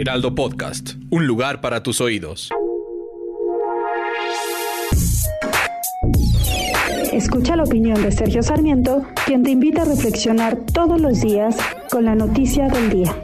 Heraldo Podcast, un lugar para tus oídos. Escucha la opinión de Sergio Sarmiento, quien te invita a reflexionar todos los días con la noticia del día.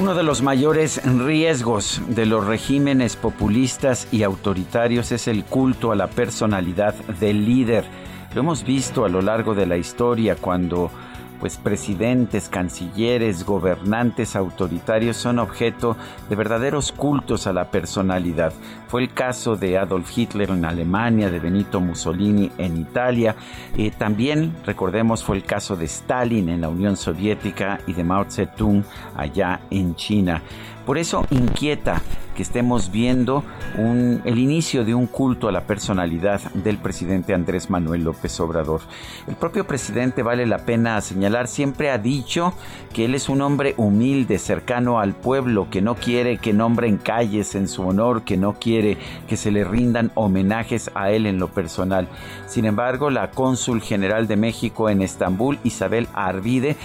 Uno de los mayores riesgos de los regímenes populistas y autoritarios es el culto a la personalidad del líder. Lo hemos visto a lo largo de la historia cuando pues presidentes, cancilleres, gobernantes autoritarios son objeto de verdaderos cultos a la personalidad. Fue el caso de Adolf Hitler en Alemania, de Benito Mussolini en Italia. Eh, también, recordemos, fue el caso de Stalin en la Unión Soviética y de Mao Zedong allá en China. Por eso inquieta que estemos viendo el inicio de un culto a la personalidad del presidente Andrés Manuel López Obrador. El propio presidente, vale la pena señalar, siempre ha dicho que él es un hombre humilde, cercano al pueblo, que no quiere que nombren calles en su honor, que no quiere que se le rindan homenajes a él en lo personal. Sin embargo, la cónsul general de México en Estambul, Isabel Arvide,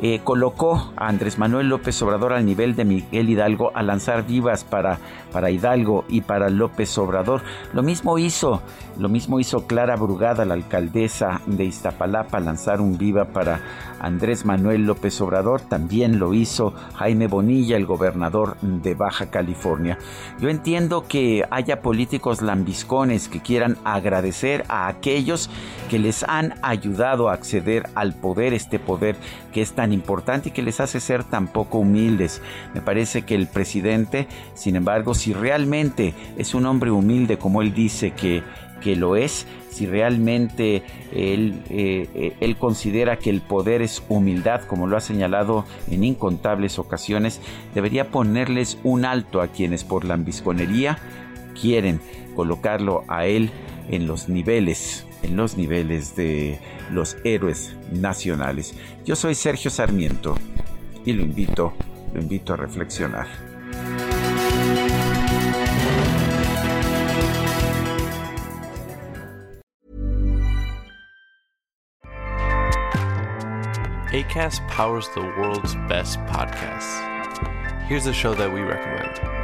eh, colocó a Andrés Manuel López Obrador al nivel de Miguel Hidalgo a lanzar vivas para, para Hidalgo y para López Obrador. Lo mismo hizo, lo mismo hizo Clara Brugada, la alcaldesa de Iztapalapa, lanzar un viva para Andrés Manuel López Obrador. También lo hizo Jaime Bonilla, el gobernador de Baja California. Yo entiendo que haya políticos lambiscones que quieran agradecer a aquellos que les han ayudado a acceder al poder, este poder que es tan importante y que les hace ser tan poco humildes. Me parece que el presidente, sin embargo, si realmente es un hombre humilde como él dice que, que lo es, si realmente él, eh, él, considera que el poder es humildad, como lo ha señalado en incontables ocasiones, debería ponerles un alto a quienes por la ambisconería quieren colocarlo a él en los niveles, en los niveles de los héroes nacionales. Yo soy Sergio Sarmiento y lo invito, lo invito a reflexionar. ACAST powers the world's best podcasts. Here's a show that we recommend.